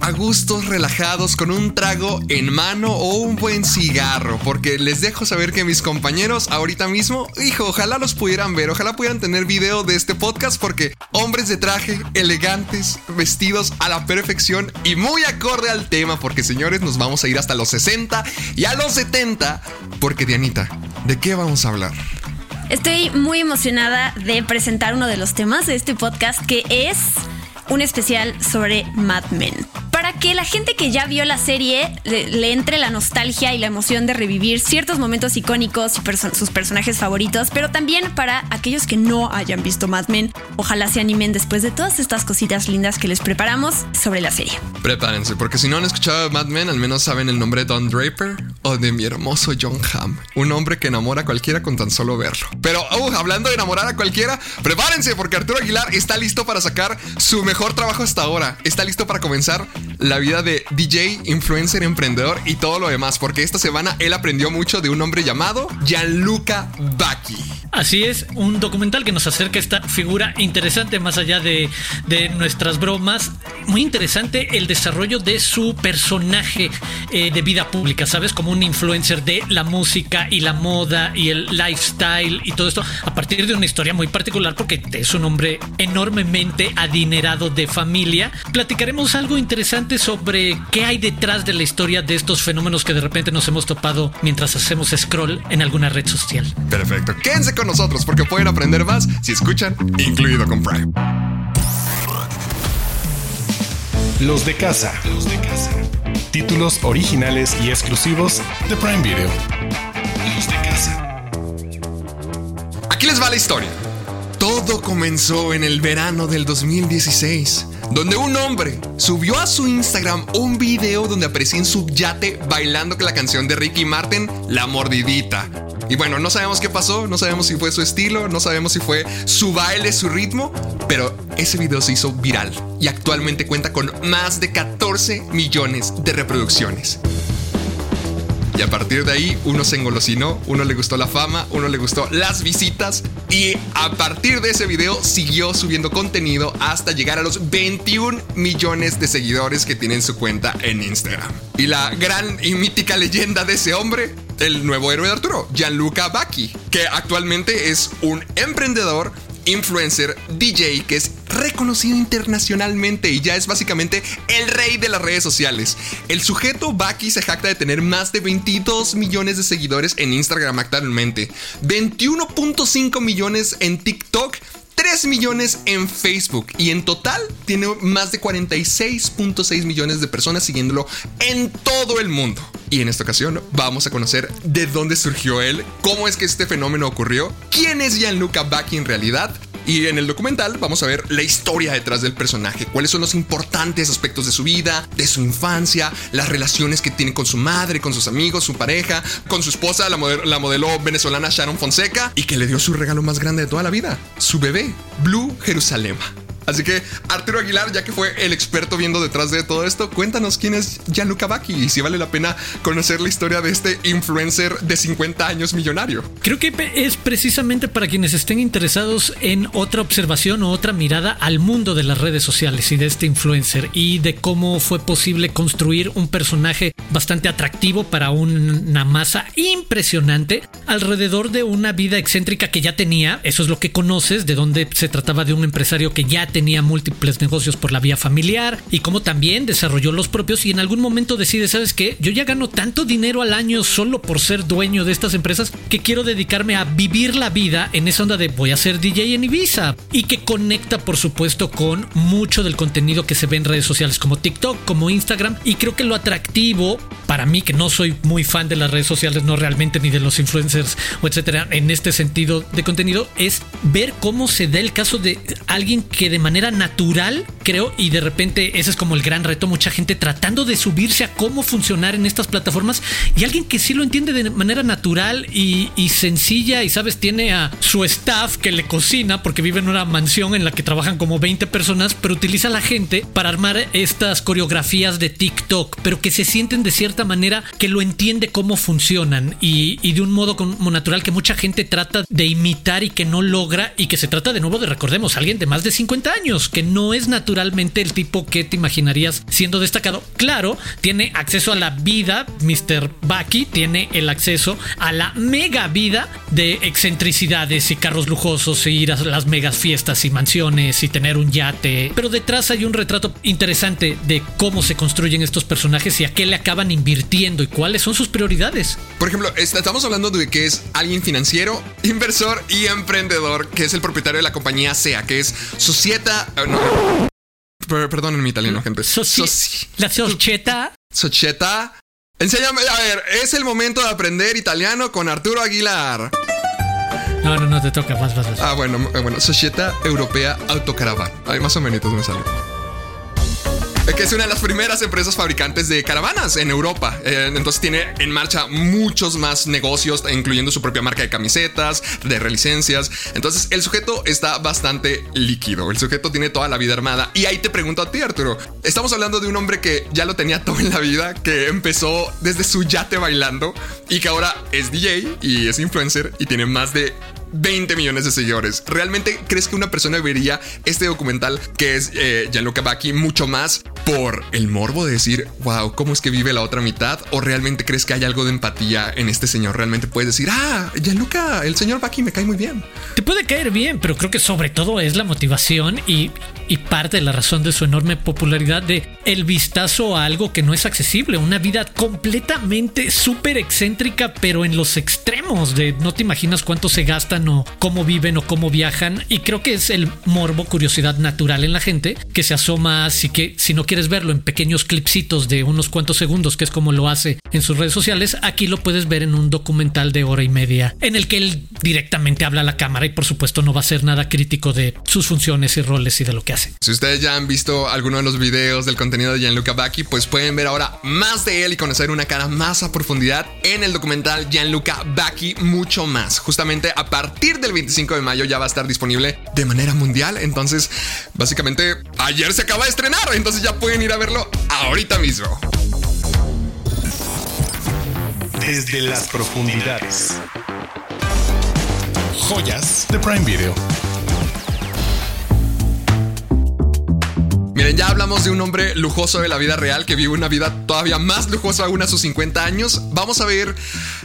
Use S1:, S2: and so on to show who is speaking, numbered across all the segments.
S1: a gustos, relajados, con un trago en mano o un buen cigarro, porque les dejo saber que mis compañeros ahorita mismo, hijo, ojalá los pudieran ver, ojalá pudieran tener video de este podcast, porque hombres de traje, elegantes, vestidos a la perfección y muy acorde al tema, porque señores, nos vamos a ir hasta los 60 y a los 70, porque Dianita, ¿de qué vamos a hablar?
S2: Estoy muy emocionada de presentar uno de los temas de este podcast que es un especial sobre Mad Men para que la gente que ya vio la serie le, entre la nostalgia y la emoción de revivir ciertos momentos icónicos y sus personajes favoritos, pero también para aquellos que no hayan visto Mad Men, ojalá se animen después de todas estas cositas lindas que les preparamos sobre la serie.
S1: Prepárense, porque si no han escuchado Mad Men, al menos saben el nombre de Don Draper o de mi hermoso John Hamm, un hombre que enamora a cualquiera con tan solo verlo. Pero, uh, hablando de enamorar a cualquiera, prepárense porque Arturo Aguilar está listo para sacar su mejor trabajo hasta ahora. Está listo para comenzar la vida de DJ, influencer, emprendedor y todo lo demás, porque esta semana él aprendió mucho de un hombre llamado Gianluca Bacchi.
S3: Así es, un documental que nos acerca esta figura interesante más allá de, de nuestras bromas. Muy interesante el desarrollo de su personaje eh, de vida pública, ¿sabes? Como un influencer de la música y la moda y el lifestyle y todo esto a partir de una historia muy particular porque es un hombre enormemente adinerado de familia. Platicaremos algo interesante sobre qué hay detrás de la historia de estos fenómenos que de repente nos hemos topado mientras hacemos scroll en alguna red social.
S1: Perfecto. Con nosotros porque pueden aprender más si escuchan, incluido con Prime.
S4: Los de casa. Los de casa. Títulos originales y exclusivos de Prime Video. Los de casa.
S1: Aquí les va la historia. Todo comenzó en el verano del 2016, donde un hombre subió a su Instagram un video donde aparecía en su yate bailando la canción de Ricky Martin, La Mordidita. Y bueno, no sabemos qué pasó, no sabemos si fue su estilo, no sabemos si fue su baile, su ritmo, pero ese video se hizo viral y actualmente cuenta con más de 14 millones de reproducciones. Y a partir de ahí uno se engolosinó, uno le gustó la fama, uno le gustó las visitas y a partir de ese video siguió subiendo contenido hasta llegar a los 21 millones de seguidores que tiene en su cuenta en Instagram. Y la gran y mítica leyenda de ese hombre, el nuevo héroe de Arturo, Gianluca Bacchi, que actualmente es un emprendedor influencer, DJ, que es reconocido internacionalmente y ya es básicamente el rey de las redes sociales. El sujeto Baki se jacta de tener más de 22 millones de seguidores en Instagram actualmente, 21.5 millones en TikTok 3 millones en Facebook y en total tiene más de 46.6 millones de personas siguiéndolo en todo el mundo. Y en esta ocasión vamos a conocer de dónde surgió él, cómo es que este fenómeno ocurrió, quién es Gianluca Bacchi en realidad y en el documental vamos a ver la historia detrás del personaje, cuáles son los importantes aspectos de su vida, de su infancia, las relaciones que tiene con su madre, con sus amigos, su pareja, con su esposa, la, la modelo venezolana Sharon Fonseca, y que le dio su regalo más grande de toda la vida, su bebé, Blue Jerusalema. Así que Arturo Aguilar, ya que fue el experto viendo detrás de todo esto, cuéntanos quién es Gianluca Bacchi y si vale la pena conocer la historia de este influencer de 50 años millonario.
S3: Creo que es precisamente para quienes estén interesados en otra observación o otra mirada al mundo de las redes sociales y de este influencer y de cómo fue posible construir un personaje bastante atractivo para una masa impresionante alrededor de una vida excéntrica que ya tenía. Eso es lo que conoces, de donde se trataba de un empresario que ya tenía tenía múltiples negocios por la vía familiar y cómo también desarrolló los propios y en algún momento decide, ¿sabes qué? Yo ya gano tanto dinero al año solo por ser dueño de estas empresas que quiero dedicarme a vivir la vida en esa onda de voy a ser DJ en Ibiza y que conecta por supuesto con mucho del contenido que se ve en redes sociales como TikTok, como Instagram y creo que lo atractivo para mí que no soy muy fan de las redes sociales, no realmente ni de los influencers o etcétera, en este sentido de contenido es ver cómo se da el caso de alguien que de manera natural creo, y de repente ese es como el gran reto, mucha gente tratando de subirse a cómo funcionar en estas plataformas. Y alguien que sí lo entiende de manera natural y, y sencilla y sabes, tiene a su staff que le cocina porque vive en una mansión en la que trabajan como 20 personas, pero utiliza a la gente para armar estas coreografías de TikTok, pero que se sienten de cierta manera que lo entiende cómo funcionan y, y de un modo como natural que mucha gente trata de imitar y que no logra y que se trata de nuevo de recordemos alguien de más de 50 años que no es naturalmente el tipo que te imaginarías siendo destacado. Claro, tiene acceso a la vida, Mr. Bucky tiene el acceso a la mega vida de excentricidades y carros lujosos e ir a las megas fiestas y mansiones y tener un yate. Pero detrás hay un retrato interesante de cómo se construyen estos personajes y a qué le acaban invirtiendo y cuáles son sus prioridades.
S1: Por ejemplo, estamos hablando de que es alguien financiero, inversor y emprendedor, que es el propietario de la compañía SEA, que es Societa. eh, no. Per- Perdonen mi italiano, gente.
S3: Soci-
S1: Soci-
S3: la societa
S1: Societa. Enséñame, a ver, es el momento de aprender italiano con Arturo Aguilar.
S3: No, no, no te toca, vas, vas, vas.
S1: Ah, bueno, eh, bueno, Societa Europea Autocaravana. Ay, más o menos me sale. Que es una de las primeras empresas fabricantes de caravanas en Europa. Eh, entonces tiene en marcha muchos más negocios, incluyendo su propia marca de camisetas, de relicencias. Entonces el sujeto está bastante líquido. El sujeto tiene toda la vida armada. Y ahí te pregunto a ti, Arturo. Estamos hablando de un hombre que ya lo tenía todo en la vida, que empezó desde su yate bailando y que ahora es DJ y es influencer y tiene más de 20 millones de seguidores. ¿Realmente crees que una persona vería este documental que es eh, Gianluca Bacchi mucho más por el morbo de decir, wow, ¿cómo es que vive la otra mitad? ¿O realmente crees que hay algo de empatía en este señor? Realmente puedes decir, ah, Gianluca, el señor Bacchi me cae muy bien.
S3: Te puede caer bien, pero creo que sobre todo es la motivación y, y parte de la razón de su enorme popularidad de el vistazo a algo que no es accesible, una vida completamente súper excéntrica, pero en los extremos de no te imaginas cuánto se gastan o cómo viven o cómo viajan. Y creo que es el morbo, curiosidad natural en la gente que se asoma así que si no quieres verlo en pequeños clipsitos de unos cuantos segundos, que es como lo hace en sus redes sociales, aquí lo puedes ver en un documental de hora y media en el que él directamente habla a la cámara y por supuesto no va a ser nada crítico de sus funciones y roles y de lo que hace.
S1: Si ustedes ya han visto alguno de los videos del contenido de Gianluca Bacchi, pues pueden ver ahora más de él y conocer una cara más a profundidad en el documental Gianluca Bacchi mucho más. Justamente a partir del 25 de mayo ya va a estar disponible de manera mundial. Entonces, básicamente, ayer se acaba de estrenar, entonces ya pueden ir a verlo ahorita mismo.
S4: Desde las profundidades. Joyas de Prime Video.
S1: Miren, ya hablamos de un hombre lujoso de la vida real que vive una vida todavía más lujosa aún a sus 50 años. Vamos a ver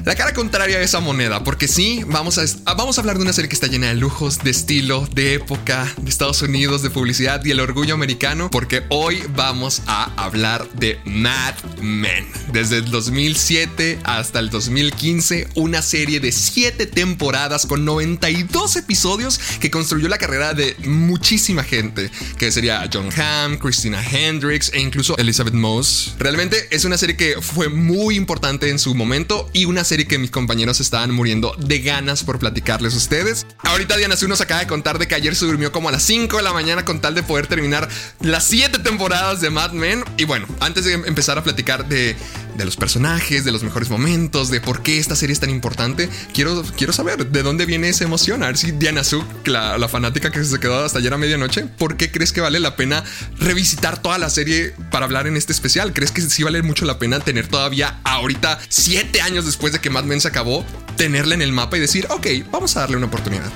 S1: la cara contraria de esa moneda, porque sí, vamos a, ah, vamos a hablar de una serie que está llena de lujos, de estilo, de época, de Estados Unidos, de publicidad y el orgullo americano, porque hoy vamos a hablar de Mad Men. Desde el 2007 hasta el 2015, una serie de 7 temporadas con 92 episodios que construyó la carrera de muchísima gente, que sería John Hamm, Christina Hendricks e incluso Elizabeth Moss. Realmente es una serie que fue muy importante en su momento y una serie que mis compañeros estaban muriendo de ganas por platicarles a ustedes. Ahorita Diana Su nos acaba de contar de que ayer se durmió como a las 5 de la mañana con tal de poder terminar las 7 temporadas de Mad Men. Y bueno, antes de empezar a platicar de, de los personajes, de los mejores momentos, de por qué esta serie es tan importante, quiero, quiero saber de dónde viene esa emoción. A ver si Diana Su, la, la fanática que se quedó hasta ayer a medianoche, ¿por qué crees que vale la pena revisitar toda la serie para hablar en este especial? ¿Crees que sí vale mucho la pena tener todavía ahorita, 7 años después de que Mad Men se acabó, tenerla en el mapa y decir, ok, vamos a darle una oportunidad?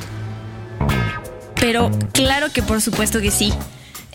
S2: Pero claro que por supuesto que sí.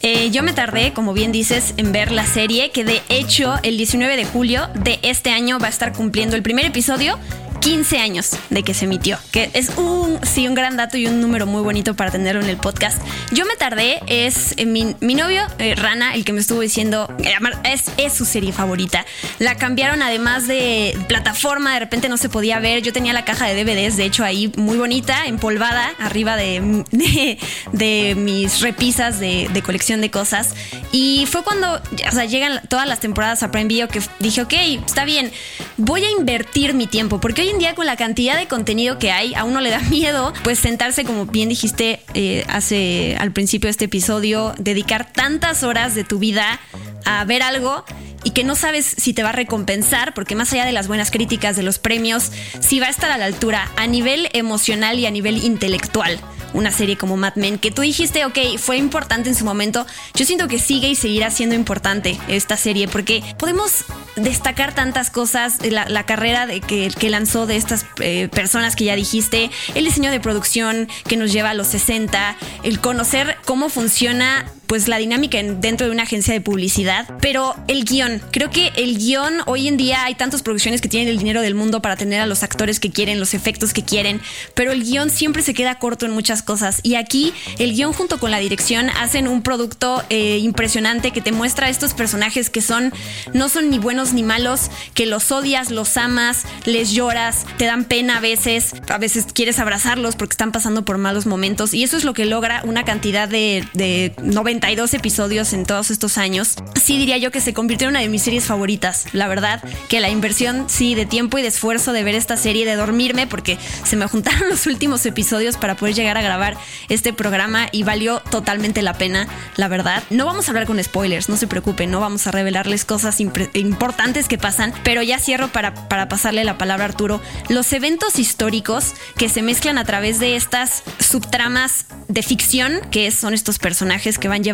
S2: Eh, yo me tardé, como bien dices, en ver la serie, que de hecho el 19 de julio de este año va a estar cumpliendo el primer episodio 15 años de que se emitió, que es un, sí, un gran dato y un número muy bonito para tenerlo en el podcast. Yo me tardé, es eh, mi, mi novio, eh, Rana, el que me estuvo diciendo, eh, es, es su serie favorita. La cambiaron además de plataforma, de repente no se podía ver. Yo tenía la caja de DVDs, de hecho, ahí muy bonita, empolvada, arriba de, de, de mis repisas de, de colección de cosas. Y fue cuando, o sea, llegan todas las temporadas a Prime Video que dije, ok, está bien, voy a invertir mi tiempo, porque hoy en día con la cantidad de contenido que hay, a uno le da miedo pues sentarse, como bien dijiste eh, hace al principio de este episodio, dedicar tantas horas de tu vida a ver algo y que no sabes si te va a recompensar, porque más allá de las buenas críticas, de los premios, si va a estar a la altura a nivel emocional y a nivel intelectual una serie como Mad Men, que tú dijiste, ok, fue importante en su momento, yo siento que sigue y seguirá siendo importante esta serie, porque podemos destacar tantas cosas, la, la carrera de que, lanzó de estas eh, personas que ya dijiste, el diseño de producción que nos lleva a los 60, el conocer cómo funciona pues la dinámica dentro de una agencia de publicidad, pero el guion, creo que el guion hoy en día hay tantas producciones que tienen el dinero del mundo para tener a los actores que quieren, los efectos que quieren, pero el guion siempre se queda corto en muchas cosas. Y aquí el guion junto con la dirección hacen un producto eh, impresionante que te muestra a estos personajes que son no son ni buenos ni malos, que los odias, los amas, les lloras, te dan pena a veces, a veces quieres abrazarlos porque están pasando por malos momentos y eso es lo que logra una cantidad de, de 90 32 episodios en todos estos años, sí diría yo que se convirtió en una de mis series favoritas. La verdad que la inversión, sí, de tiempo y de esfuerzo de ver esta serie, de dormirme, porque se me juntaron los últimos episodios para poder llegar a grabar este programa y valió totalmente la pena, la verdad. No vamos a hablar con spoilers, no se preocupen, no vamos a revelarles cosas importantes que pasan, pero ya cierro para, para pasarle la palabra a Arturo. Los eventos históricos que se mezclan a través de estas subtramas de ficción, que son estos personajes que van llevando,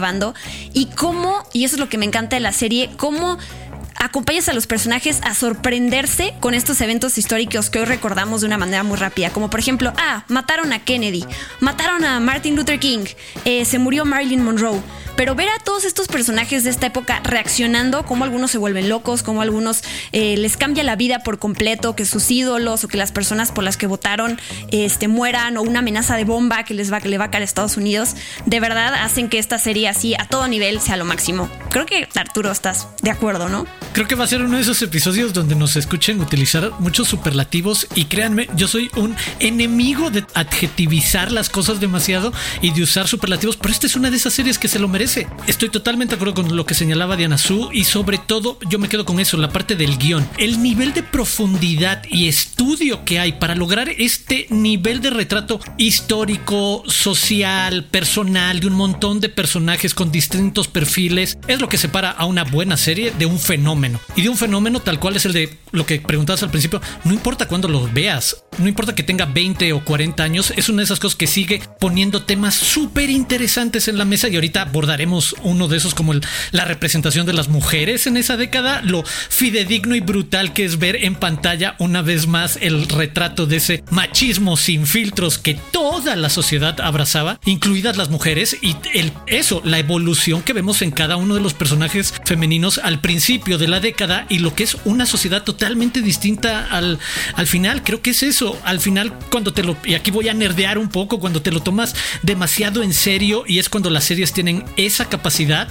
S2: y cómo, y eso es lo que me encanta de la serie, cómo acompañas a los personajes a sorprenderse con estos eventos históricos que hoy recordamos de una manera muy rápida, como por ejemplo, ah, mataron a Kennedy, mataron a Martin Luther King, eh, se murió Marilyn Monroe. Pero ver a todos estos personajes de esta época reaccionando, como algunos se vuelven locos, como algunos eh, les cambia la vida por completo, que sus ídolos o que las personas por las que votaron este, mueran, o una amenaza de bomba que les va, que le va a caer a Estados Unidos, de verdad hacen que esta serie así a todo nivel sea lo máximo. Creo que Arturo estás de acuerdo, ¿no?
S3: Creo que va a ser uno de esos episodios donde nos escuchen utilizar muchos superlativos y créanme, yo soy un enemigo de adjetivizar las cosas demasiado y de usar superlativos, pero esta es una de esas series que se lo merece Estoy totalmente de acuerdo con lo que señalaba Diana Su y sobre todo yo me quedo con eso, la parte del guion. El nivel de profundidad y estudio que hay para lograr este nivel de retrato histórico, social, personal de un montón de personajes con distintos perfiles es lo que separa a una buena serie de un fenómeno. Y de un fenómeno tal cual es el de lo que preguntabas al principio, no importa cuándo lo veas, no importa que tenga 20 o 40 años, es una de esas cosas que sigue poniendo temas súper interesantes en la mesa y ahorita abordar haremos uno de esos como la representación de las mujeres en esa década, lo fidedigno y brutal que es ver en pantalla una vez más el retrato de ese machismo sin filtros que toda la sociedad abrazaba, incluidas las mujeres, y el, eso, la evolución que vemos en cada uno de los personajes femeninos al principio de la década y lo que es una sociedad totalmente distinta al, al final. Creo que es eso. Al final, cuando te lo. Y aquí voy a nerdear un poco, cuando te lo tomas demasiado en serio y es cuando las series tienen esa capacidad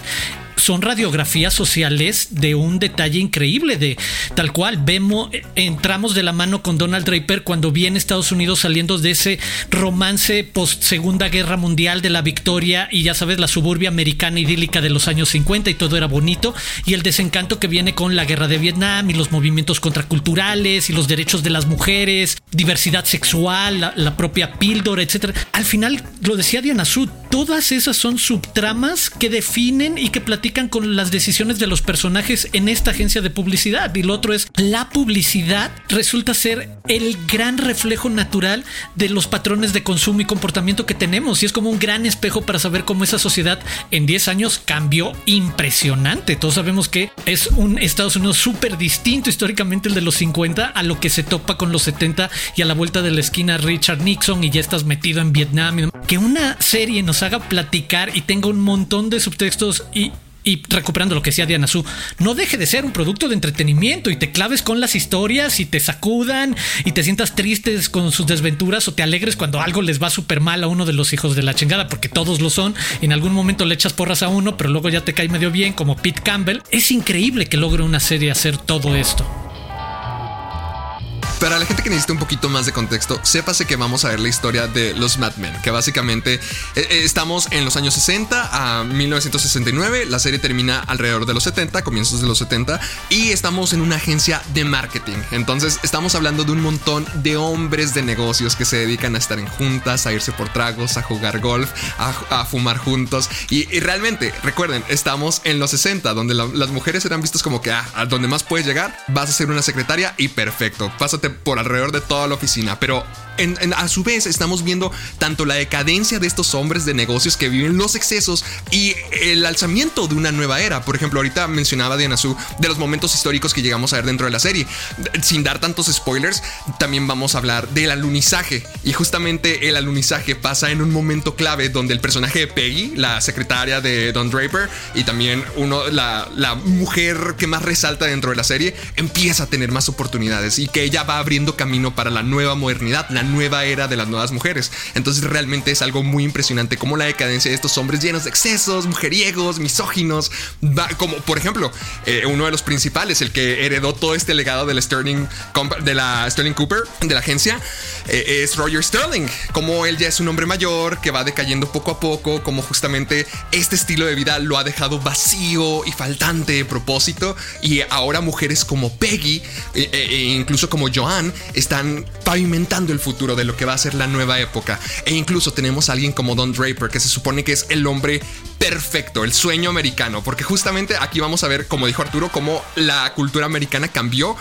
S3: son radiografías sociales de un detalle increíble de tal cual vemos entramos de la mano con Donald Draper cuando viene Estados Unidos saliendo de ese romance post Segunda Guerra Mundial de la victoria y ya sabes la suburbia americana idílica de los años 50 y todo era bonito y el desencanto que viene con la guerra de Vietnam y los movimientos contraculturales y los derechos de las mujeres, diversidad sexual, la, propia píldora, etcétera. Al final lo decía Diana Su, todas esas son subtramas que definen y que platican con las decisiones de los personajes en esta agencia de publicidad. Y lo otro es, la publicidad resulta ser el gran reflejo natural de los patrones de consumo y comportamiento que tenemos. Y es como un gran espejo para saber cómo esa sociedad en 10 años cambió impresionante. Todos sabemos que es un Estados Unidos súper distinto históricamente el de los 50 a lo que se topa con los 70 y a la vuelta de la esquina Richard Nixon y ya estás metido en Vietnam. Que una serie nos haga platicar y tenga un montón de subtextos y y recuperando lo que decía Diana Su, no deje de ser un producto de entretenimiento y te claves con las historias y te sacudan y te sientas tristes con sus desventuras o te alegres cuando algo les va súper mal a uno de los hijos de la chingada, porque todos lo son. En algún momento le echas porras a uno, pero luego ya te cae medio bien, como Pete Campbell. Es increíble que logre una serie hacer todo esto.
S1: Para la gente que necesita un poquito más de contexto, sépase que vamos a ver la historia de los Mad Men, que básicamente eh, eh, estamos en los años 60 a 1969, la serie termina alrededor de los 70, comienzos de los 70, y estamos en una agencia de marketing. Entonces estamos hablando de un montón de hombres de negocios que se dedican a estar en juntas, a irse por tragos, a jugar golf, a, fumar juntos. Y, realmente, recuerden, estamos en los 60, donde las mujeres eran vistas como que, ah, a donde más puedes llegar, vas a ser una secretaria y perfecto, pásate por alrededor de toda la oficina. Pero a su vez estamos viendo tanto la decadencia de estos hombres de negocios que viven los excesos y el alzamiento de una nueva era. Por ejemplo, ahorita mencionaba Diana Su de los momentos históricos que llegamos a ver dentro de la serie. Sin dar tantos spoilers, también vamos a hablar del alunizaje. Y justamente el alunizaje pasa en un momento clave donde el personaje de Peggy, la secretaria de Don Draper, y también uno, la, la mujer que más resalta dentro de la serie, empieza a tener más oportunidades y que ella va abriendo camino para la nueva modernidad, la nueva era de las nuevas mujeres. Entonces realmente es algo muy impresionante como la decadencia de estos hombres llenos de excesos, mujeriegos, misóginos, como por ejemplo eh, uno de los principales, el que heredó todo este legado de la Sterling, de la Sterling Cooper, de la agencia, eh, es Roger Sterling, como él ya es un hombre mayor que va decayendo poco a poco, como justamente este estilo de vida lo ha dejado vacío y faltante de propósito y ahora mujeres como Peggy e, incluso como Están pavimentando el futuro de lo que va a ser la nueva época. E incluso tenemos a alguien como Don Draper, que se supone que es el hombre perfecto, el sueño americano, porque justamente aquí vamos a ver, como dijo Arturo, cómo la cultura americana cambió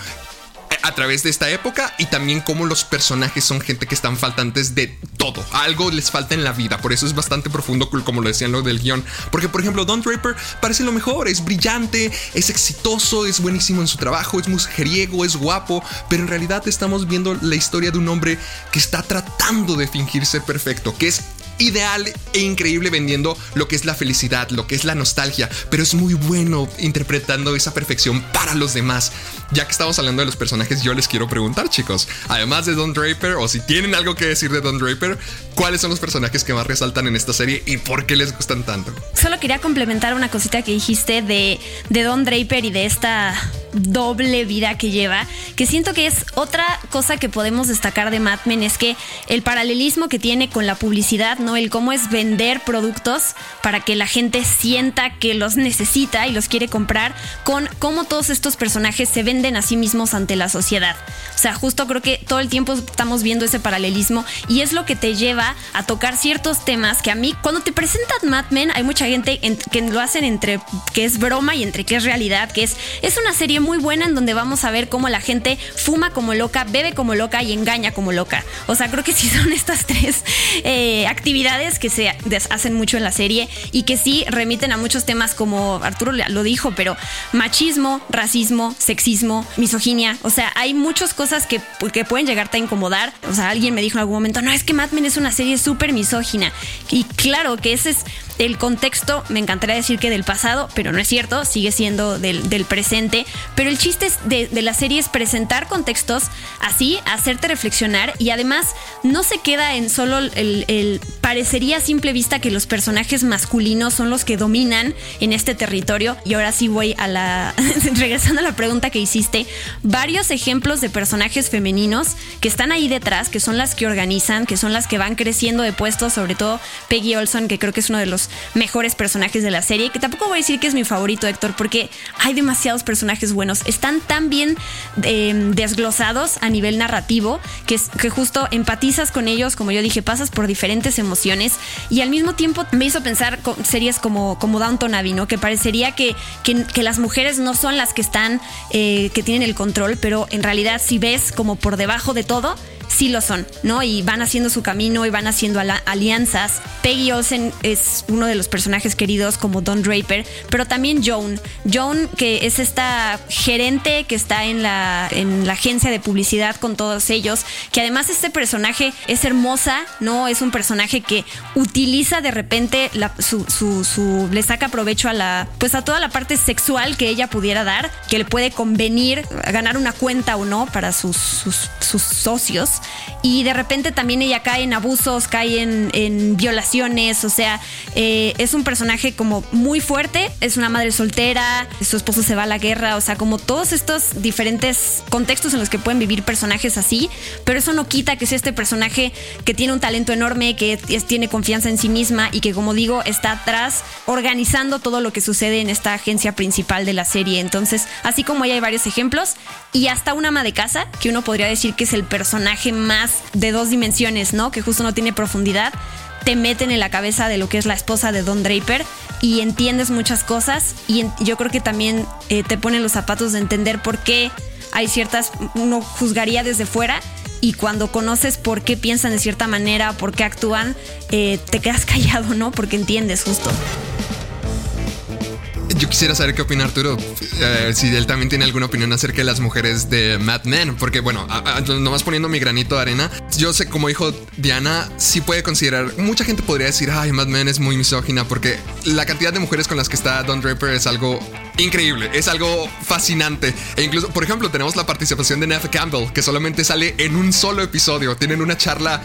S1: a través de esta época y también cómo los personajes son gente que están faltantes de todo. Algo les falta en la vida. Por eso es bastante profundo, como lo decían lo del guion. Porque, por ejemplo, Don Draper parece lo mejor. Es brillante, es exitoso, es buenísimo en su trabajo, es mujeriego, es guapo. Pero en realidad estamos viendo la historia de un hombre que está tratando de fingir ser perfecto, que es ideal e increíble vendiendo lo que es la felicidad, lo que es la nostalgia, pero es muy bueno interpretando esa perfección para los demás. Ya que estamos hablando de los personajes, yo les quiero preguntar, chicos, además de Don Draper, o si tienen algo que decir de Don Draper, ¿cuáles son los personajes que más resaltan en esta serie y por qué les gustan tanto?
S2: Solo quería complementar una cosita que dijiste de, Don Draper y de esta doble vida que lleva, que siento que es otra cosa que podemos destacar de Mad Men, es que el paralelismo que tiene con la publicidad, ¿no? El cómo es vender productos para que la gente sienta que los necesita y los quiere comprar, con cómo todos estos personajes se venden a sí mismos ante la sociedad. O sea, justo creo que todo el tiempo estamos viendo ese paralelismo y es lo que te lleva a tocar ciertos temas que a mí, cuando te presentan Mad Men, hay mucha gente que lo hacen entre que es broma y entre que es realidad, que es, es una serie muy buena en donde vamos a ver cómo la gente fuma como loca, bebe como loca y engaña como loca. O sea, creo que sí son estas tres eh, actividades que se hacen mucho en la serie y que sí remiten a muchos temas como Arturo lo dijo, pero machismo, racismo, sexismo, misoginia. O sea, hay muchas cosas que, que pueden llegarte a incomodar. O sea, alguien me dijo en algún momento, no, es que Mad Men es una serie súper misógina. Y claro que ese es el contexto, me encantaría decir que del pasado, pero no es cierto, sigue siendo del, del presente. Pero el chiste de, de, la serie es presentar contextos así, hacerte reflexionar y además no se queda en solo el, el, parecería a simple vista que los personajes masculinos son los que dominan en este territorio. Y ahora sí voy a la, regresando a la pregunta que hiciste, varios ejemplos de personajes femeninos que están ahí detrás, que son las que organizan, que son las que van creciendo de puestos, sobre todo Peggy Olson, que creo que es uno de los mejores personajes de la serie, que tampoco voy a decir que es mi favorito, Héctor, porque hay demasiados personajes buenos. Están tan bien em, desglosados a nivel narrativo que, que justo empatizas con ellos, como yo dije, pasas por diferentes emociones y al mismo tiempo me hizo pensar series como, como Downton Abbey, ¿no? Que parecería que, que, las mujeres no son las que están, eh, que tienen el control, pero en realidad si ves como por debajo de todo, sí lo son, ¿no? Y van haciendo su camino y van haciendo alianzas. Peggy Olsen es uno de los personajes queridos como Don Draper, pero también Joan. Joan, que es esta gerente que está en la, en la agencia de publicidad con todos ellos, que además este personaje es hermosa, ¿no? Es un personaje que utiliza de repente su, su, le saca provecho a la, pues a toda la parte sexual que ella pudiera dar, que le puede convenir ganar una cuenta o no para sus, sus socios y de repente también ella cae en abusos, cae en, violaciones, o sea, eh, es un personaje como muy fuerte, es una madre soltera, su esposo se va a la guerra, o sea, como todos estos diferentes contextos en los que pueden vivir personajes así, pero eso no quita que sea este personaje que tiene un talento enorme, que tiene confianza en sí misma y que como digo está atrás organizando todo lo que sucede en esta agencia principal de la serie. Entonces, así como ella hay varios ejemplos y hasta una ama de casa, que uno podría decir que es el personaje más de dos dimensiones, ¿no? Que justo no tiene profundidad te meten en la cabeza de lo que es la esposa de Don Draper y entiendes muchas cosas y yo creo que también eh, te ponen los zapatos de entender por qué hay ciertas, uno juzgaría desde fuera y cuando conoces por qué piensan de cierta manera, por qué actúan, eh, te quedas callado, ¿no? Porque entiendes justo.
S1: Yo quisiera saber qué opina Arturo, eh, si él también tiene alguna opinión acerca de las mujeres de Mad Men, porque bueno, nomás poniendo mi granito de arena, yo sé como hijo Diana, sí puede considerar, mucha gente podría decir, ay, Mad Men es muy misógina, porque la cantidad de mujeres con las que está Don Draper es algo increíble, es algo fascinante. E incluso, por ejemplo, tenemos la participación de Neve Campbell, que solamente sale en un solo episodio, tienen una charla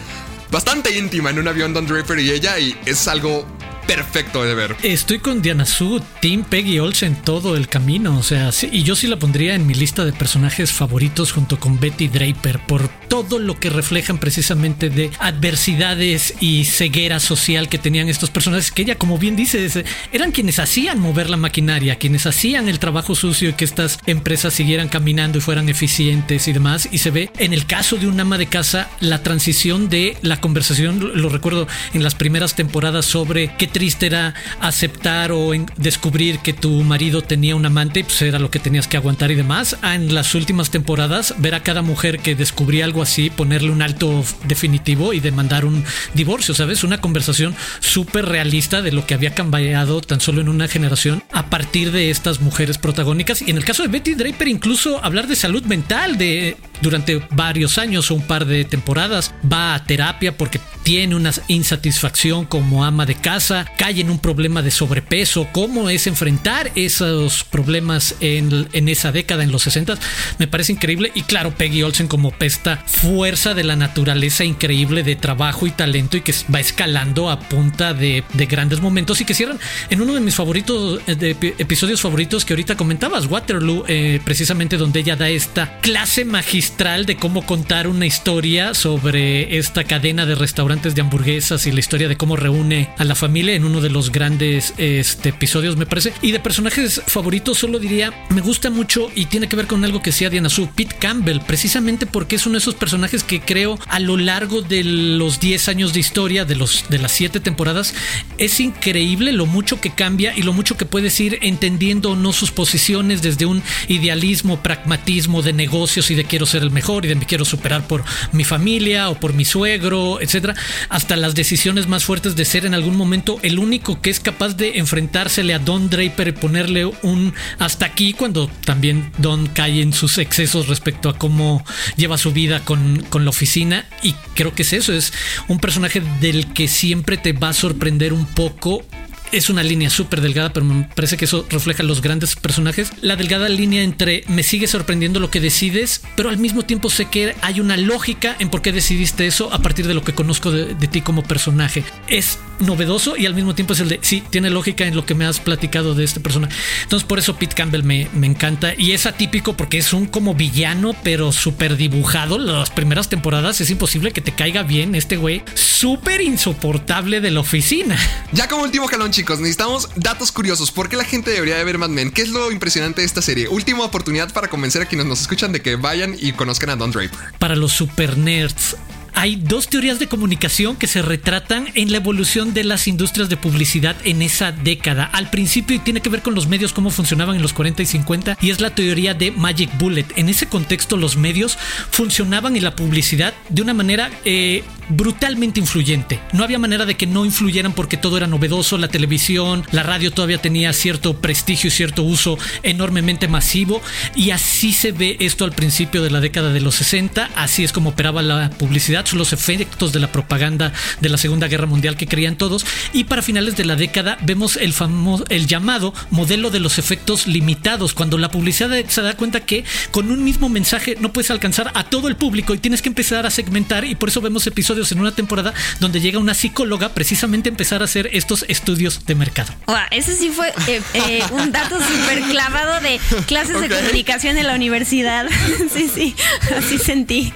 S1: bastante íntima en un avión Don Draper y ella, y es algo perfecto de ver.
S3: Estoy con Diana Su, Team Peggy Olsen todo el camino. O sea, y yo sí la pondría en mi lista de personajes favoritos junto con Betty Draper por todo lo que reflejan precisamente de adversidades y ceguera social que tenían estos personajes. Que ella, como bien dice, eran quienes hacían mover la maquinaria, quienes hacían el trabajo sucio y que estas empresas siguieran caminando y fueran eficientes y demás. Y se ve en el caso de un ama de casa la transición de la conversación, lo recuerdo en las primeras temporadas sobre qué triste era aceptar o descubrir que tu marido tenía un amante y pues era lo que tenías que aguantar y demás. Ah, en las últimas temporadas, ver a cada mujer que descubría algo así, ponerle un alto definitivo y demandar un divorcio, ¿sabes? Una conversación súper realista de lo que había cambiado tan solo en una generación a partir de estas mujeres protagónicas. Y en el caso de Betty Draper, incluso hablar de salud mental, de durante varios años o un par de temporadas, va a terapia porque tiene una insatisfacción como ama de casa, cae en un problema de sobrepeso, cómo es enfrentar esos problemas en, en esa década, en los 60, me parece increíble. Y claro, Peggy Olsen como esta fuerza de la naturaleza increíble de trabajo y talento y que va escalando a punta de, de grandes momentos y que cierran en uno de mis favoritos, eh, de episodios favoritos que ahorita comentabas, Waterloo, eh, precisamente donde ella da esta clase magistral de cómo contar una historia sobre esta cadena de restaurantes de hamburguesas y la historia de cómo reúne a la familia en uno de los grandes este, episodios, me parece. Y de personajes favoritos, solo diría, me gusta mucho y tiene que ver con algo que decía Diana Su, Pete Campbell, precisamente porque es uno de esos personajes que creo a lo largo de los 10 años de historia, de, los, de las 7 temporadas, es increíble lo mucho que cambia y lo mucho que puedes ir entendiendo no sus posiciones desde un idealismo, pragmatismo de negocios y de quiero ser el mejor y de me quiero superar por mi familia o por mi suegro, etcétera, hasta las decisiones más fuertes de ser en algún momento el único que es capaz de enfrentársele a Don Draper y ponerle un hasta aquí cuando también Don cae en sus excesos respecto a cómo lleva su vida con, con la oficina. Y creo que es eso, es un personaje del que siempre te va a sorprender un poco es una línea súper delgada, pero me parece que eso refleja los grandes personajes. La delgada línea entre me sigue sorprendiendo lo que decides, pero al mismo tiempo sé que hay una lógica en por qué decidiste eso a partir de lo que conozco de, ti como personaje. Es novedoso y al mismo tiempo es el de, sí, tiene lógica en lo que me has platicado de este personaje. Entonces por eso Pete Campbell me, me encanta y es atípico porque es un como villano, pero súper dibujado. Las primeras temporadas es imposible que te caiga bien este güey súper insoportable de la oficina.
S1: Ya como último jalón, chicos, necesitamos datos curiosos. ¿Por qué la gente debería de ver Mad Men? ¿Qué es lo impresionante de esta serie? Última oportunidad para convencer a quienes nos escuchan de que vayan y conozcan a Don Draper.
S3: Para los super nerds, hay dos teorías de comunicación que se retratan en la evolución de las industrias de publicidad en esa década. Al principio tiene que ver con los medios, cómo funcionaban en los 40 y 50, y es la teoría de Magic Bullet. En ese contexto los medios funcionaban en la publicidad de una manera eh, brutalmente influyente. No había manera de que no influyeran porque todo era novedoso, la televisión, la radio todavía tenía cierto prestigio y cierto uso enormemente masivo y así se ve esto al principio de la década de los 60, así es como operaba la publicidad, son los efectos de la propaganda de la Segunda Guerra Mundial que creían todos y para finales de la década vemos el famoso el llamado modelo de los efectos limitados, cuando la publicidad se da cuenta que con un mismo mensaje no puedes alcanzar a todo el público y tienes que empezar a segmentar y por eso vemos episodios en una temporada donde llega una psicóloga precisamente a empezar a hacer estos estudios de mercado.
S2: ese sí fue eh, eh, un dato súper clavado de clases de comunicación en la universidad. sí, sí, así sentí.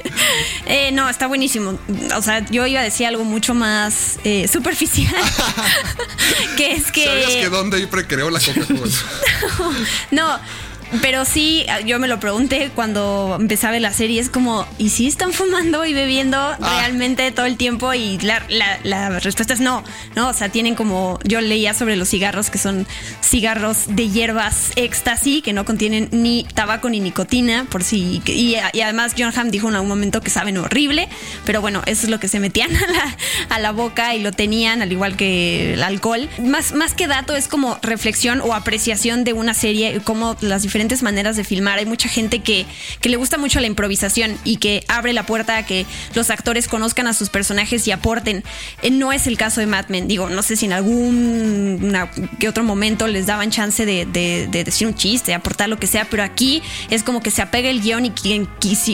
S2: Eh, no, está buenísimo. O sea, yo iba a decir algo mucho más superficial. que es que...
S1: ¿Sabías que dónde precreó la Coca-Cola?
S2: no, pero sí, yo me lo pregunté cuando empezaba la serie, es como, ¿y si están fumando y bebiendo ah. realmente todo el tiempo? Y la, la, respuesta es no, ¿no? O sea, tienen como, yo leía sobre los cigarros que son cigarros de hierbas éxtasis, que no contienen ni tabaco ni nicotina, por si, y, además John Hamm dijo en algún momento que saben horrible, pero bueno, eso es lo que se metían a la, a la boca y lo tenían, al igual que el alcohol. Más, más que dato, es como reflexión o apreciación de una serie, como las diferentes diferentes maneras de filmar. Hay mucha gente que, que le gusta mucho la improvisación y que abre la puerta a que los actores conozcan a sus personajes y aporten. Eh, no es el caso de Mad Men. Digo, no sé si en algún que otro momento les daban chance de, decir un chiste, aportar lo que sea, pero aquí es como que se apega el guion y quien,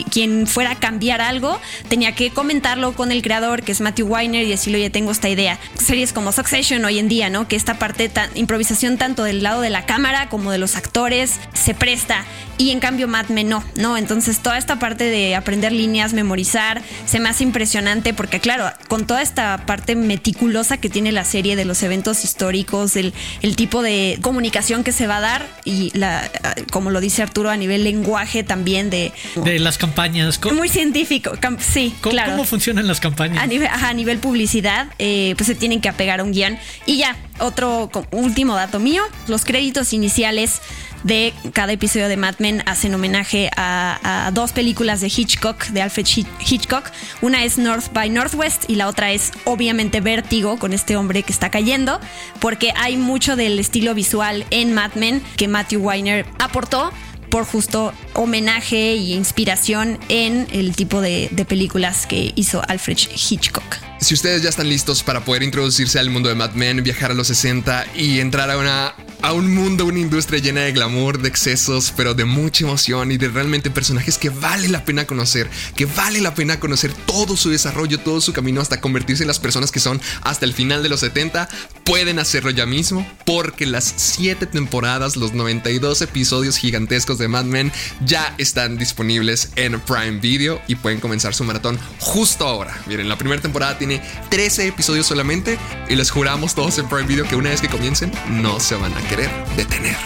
S2: quien fuera a cambiar algo tenía que comentarlo con el creador, que es Matthew Weiner, y decirle, oye, tengo esta idea. Series como Succession hoy en día, ¿no? Que esta parte, tan, improvisación tanto del lado de la cámara como de los actores, se presta y en cambio Mad Men no, ¿no? Entonces toda esta parte de aprender líneas, memorizar, se me hace impresionante porque claro, con toda esta parte meticulosa que tiene la serie de los eventos históricos, el, el tipo de comunicación que se va a dar y la, como lo dice Arturo, a nivel lenguaje también de...
S3: De las campañas.
S2: Muy científico, sí,
S3: ¿Cómo,
S2: claro.
S3: ¿Cómo funcionan las campañas?
S2: A nivel, a nivel publicidad, eh, pues se tienen que apegar a un guion. Y ya, otro último dato mío, los créditos iniciales de cada episodio de Mad Men hacen homenaje a, dos películas de Hitchcock, de Alfred Hitchcock. Una es North by Northwest y la otra es obviamente Vértigo, con este hombre que está cayendo, porque hay mucho del estilo visual en Mad Men que Matthew Weiner aportó por justo homenaje e inspiración en el tipo de, de películas que hizo Alfred Hitchcock.
S1: Si ustedes ya están listos para poder introducirse al mundo de Mad Men, viajar a los 60 y entrar a una a un mundo, una industria llena de glamour, de excesos, pero de mucha emoción y de realmente personajes que vale la pena conocer, que vale la pena conocer todo su desarrollo, todo su camino hasta convertirse en las personas que son hasta el final de los 70, pueden hacerlo ya mismo porque las 7 temporadas, los 92 episodios gigantescos de Mad Men ya están disponibles en Prime Video y pueden comenzar su maratón justo ahora. Miren, la primera temporada tiene 13 episodios solamente y les juramos todos en Prime Video que una vez que comiencen no se van a querer detener.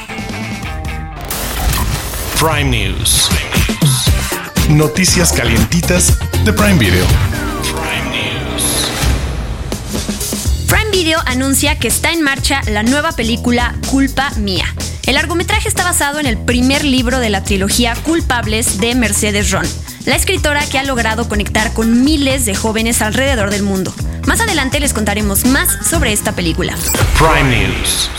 S4: Prime News. Noticias calientitas de Prime Video.
S2: Prime Video anuncia que está en marcha la nueva película Culpa Mía. El largometraje está basado en el primer libro de la trilogía Culpables de Mercedes Ron, la escritora que ha logrado conectar con miles de jóvenes alrededor del mundo. Más adelante les contaremos más sobre esta película.
S4: Prime News.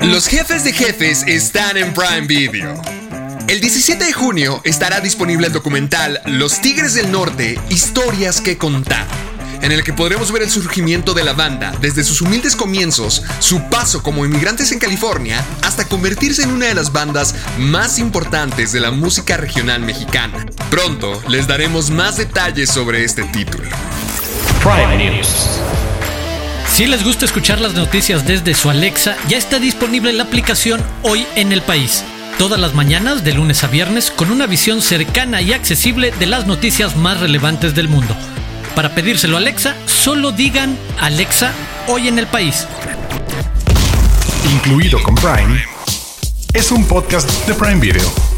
S1: Los jefes de jefes están en Prime Video. El 17 de junio estará disponible el documental Los Tigres del Norte, historias que contar, en el que podremos ver el surgimiento de la banda desde sus humildes comienzos, su paso como inmigrantes en California, hasta convertirse en una de las bandas más importantes de la música regional mexicana. Pronto les daremos más detalles sobre este título.
S3: Si les gusta escuchar las noticias desde su Alexa, ya está disponible la aplicación Hoy en el País. Todas las mañanas, de lunes a viernes, con una visión cercana y accesible de las noticias más relevantes del mundo. Para pedírselo a Alexa, solo digan Alexa, Hoy en el País.
S4: Incluido con Prime, es un podcast de Prime Video.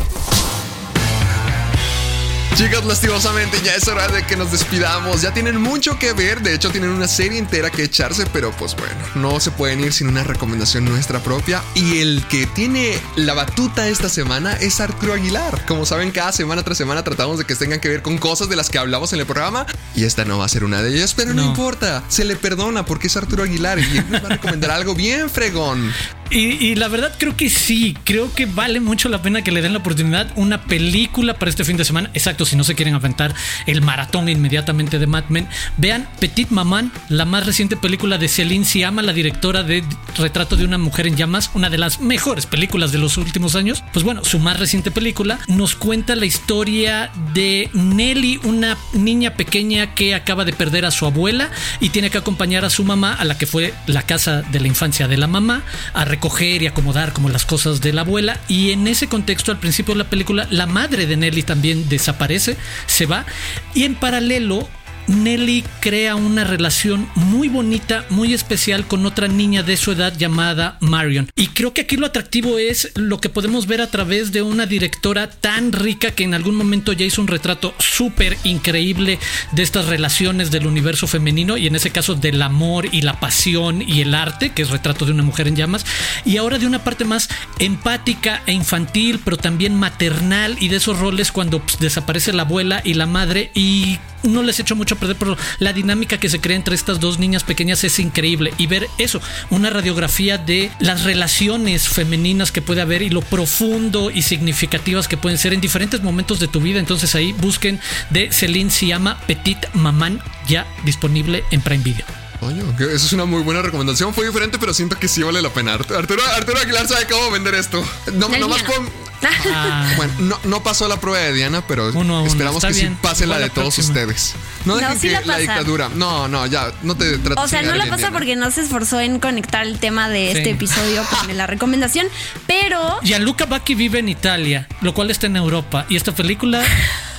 S1: Chicos, lastimosamente ya es hora de que nos despidamos. Ya tienen mucho que ver, de hecho tienen una serie entera que echarse, pero pues bueno, no se pueden ir sin una recomendación nuestra propia. Y el que tiene la batuta esta semana es Arturo Aguilar. Como saben, cada semana tras semana tratamos de que tengan que ver con cosas de las que hablamos en el programa. Y esta no va a ser una de ellas, pero no,
S3: No.
S1: importa, se le perdona porque es Arturo Aguilar y él nos va a recomendar algo bien fregón.
S3: Y, la verdad creo que sí, creo que vale mucho la pena que le den la oportunidad una película para este fin de semana. Exacto, si no se quieren aventar el maratón inmediatamente de Mad Men, vean Petit Maman, la más reciente película de Céline Sciamma, la directora de Retrato de una mujer en llamas, una de las mejores películas de los últimos años. Pues bueno, su más reciente película nos cuenta la historia de Nelly, una niña pequeña que acaba de perder a su abuela y tiene que acompañar a su mamá a la que fue la casa de la infancia de la mamá a recoger y acomodar como las cosas de la abuela. Y en ese contexto al principio de la película la madre de Nelly también desaparece, se va. Y en paralelo Nelly crea una relación muy bonita, muy especial con otra niña de su edad llamada Marion. Y creo que aquí lo atractivo es lo que podemos ver a través de una directora tan rica que en algún momento ya hizo un retrato súper increíble de estas relaciones del universo femenino y en ese caso del amor y la pasión y el arte, que es retrato de una mujer en llamas, y ahora de una parte más empática e infantil, pero también maternal y de esos roles cuando pues, desaparece la abuela y la madre y no les echo mucho a perder, pero la dinámica que se crea entre estas dos niñas pequeñas es increíble. Y ver eso, una radiografía de las relaciones femeninas que puede haber y lo profundo y significativas que pueden ser en diferentes momentos de tu vida. Entonces ahí busquen de Celine Siama Petit Maman, ya disponible en Prime Video.
S1: Coño, que eso es una muy buena recomendación. Fue diferente, pero siento que sí vale la pena. Arturo, Arturo Aguilar sabe cómo vender esto. No,
S2: El
S1: no más
S2: Diana.
S3: Ah,
S1: Bueno, no, no pasó la prueba de Diana, pero
S3: Uno a uno,
S1: esperamos
S3: está
S1: que
S3: bien.
S1: sí pase la de
S3: la
S1: todos
S3: próxima.
S1: ustedes. No
S2: No,
S1: dejen
S2: sí
S1: que
S2: la
S1: la, dictadura. No, no, ya, no te trates
S2: O sea, no la pasa
S1: Diana.
S2: porque no se esforzó en conectar el tema de
S3: Sí.
S2: este episodio con la recomendación, pero
S3: Gianluca Bacchi vive en Italia, lo cual está en Europa. Y esta película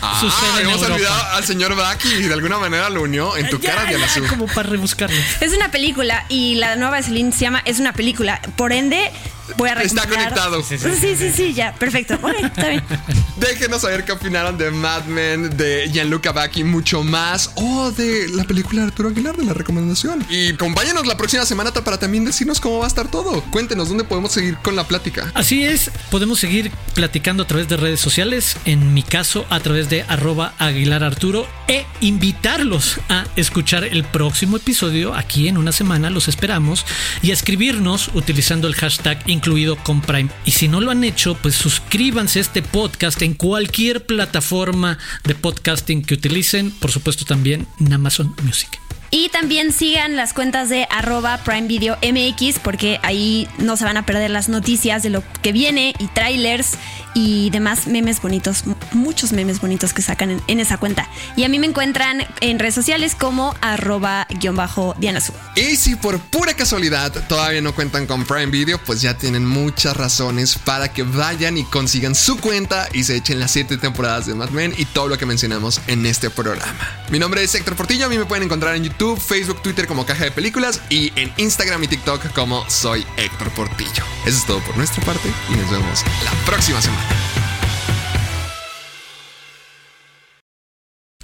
S1: Ah,
S3: sucede en
S1: hemos
S3: Europa.
S1: olvidado al señor Baki y de alguna manera lo unió en tu
S3: Ya,
S1: cara, Diana
S3: como para rebuscarlo.
S2: es una película y la nueva de Celine se llama Es una película. Por ende, voy a
S1: Está conectado.
S2: Sí, sí, sí, ya, perfecto. Está bien.
S1: Déjenos saber qué opinaron de Mad Men, de Gianluca Bacchi, mucho más, o de la película de Arturo Aguilar, de la recomendación. Y acompáñanos la próxima semana para también decirnos cómo va a estar todo. Cuéntenos dónde podemos seguir con la plática.
S3: Así es, podemos seguir platicando a través de redes sociales, en mi caso a través de arroba Aguilar Arturo e invitarlos a escuchar el próximo episodio aquí en una semana, los esperamos, y a escribirnos utilizando el hashtag incluido con Prime. Y si no lo han hecho, pues suscríbanse a este podcast en cualquier plataforma de podcasting que utilicen, por supuesto también en Amazon Music.
S2: Y también sigan las cuentas de arroba Prime Video MX porque ahí no se van a perder las noticias de lo que viene y trailers y demás memes bonitos, muchos memes bonitos que sacan en, esa cuenta. Y a mí me encuentran en redes sociales como arroba guion bajo Diana Su.
S1: Y si por pura casualidad todavía no cuentan con Prime Video, pues ya tienen muchas razones para que vayan y consigan su cuenta y se echen las siete temporadas de Mad Men y todo lo que mencionamos en este programa. Mi nombre es Héctor Portillo, a mí me pueden encontrar en YouTube, Facebook, Twitter como Caja de Películas y en Instagram y TikTok como Soy Héctor Portillo. Eso es todo por nuestra parte y nos vemos la próxima semana.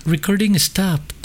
S3: Recording stopped.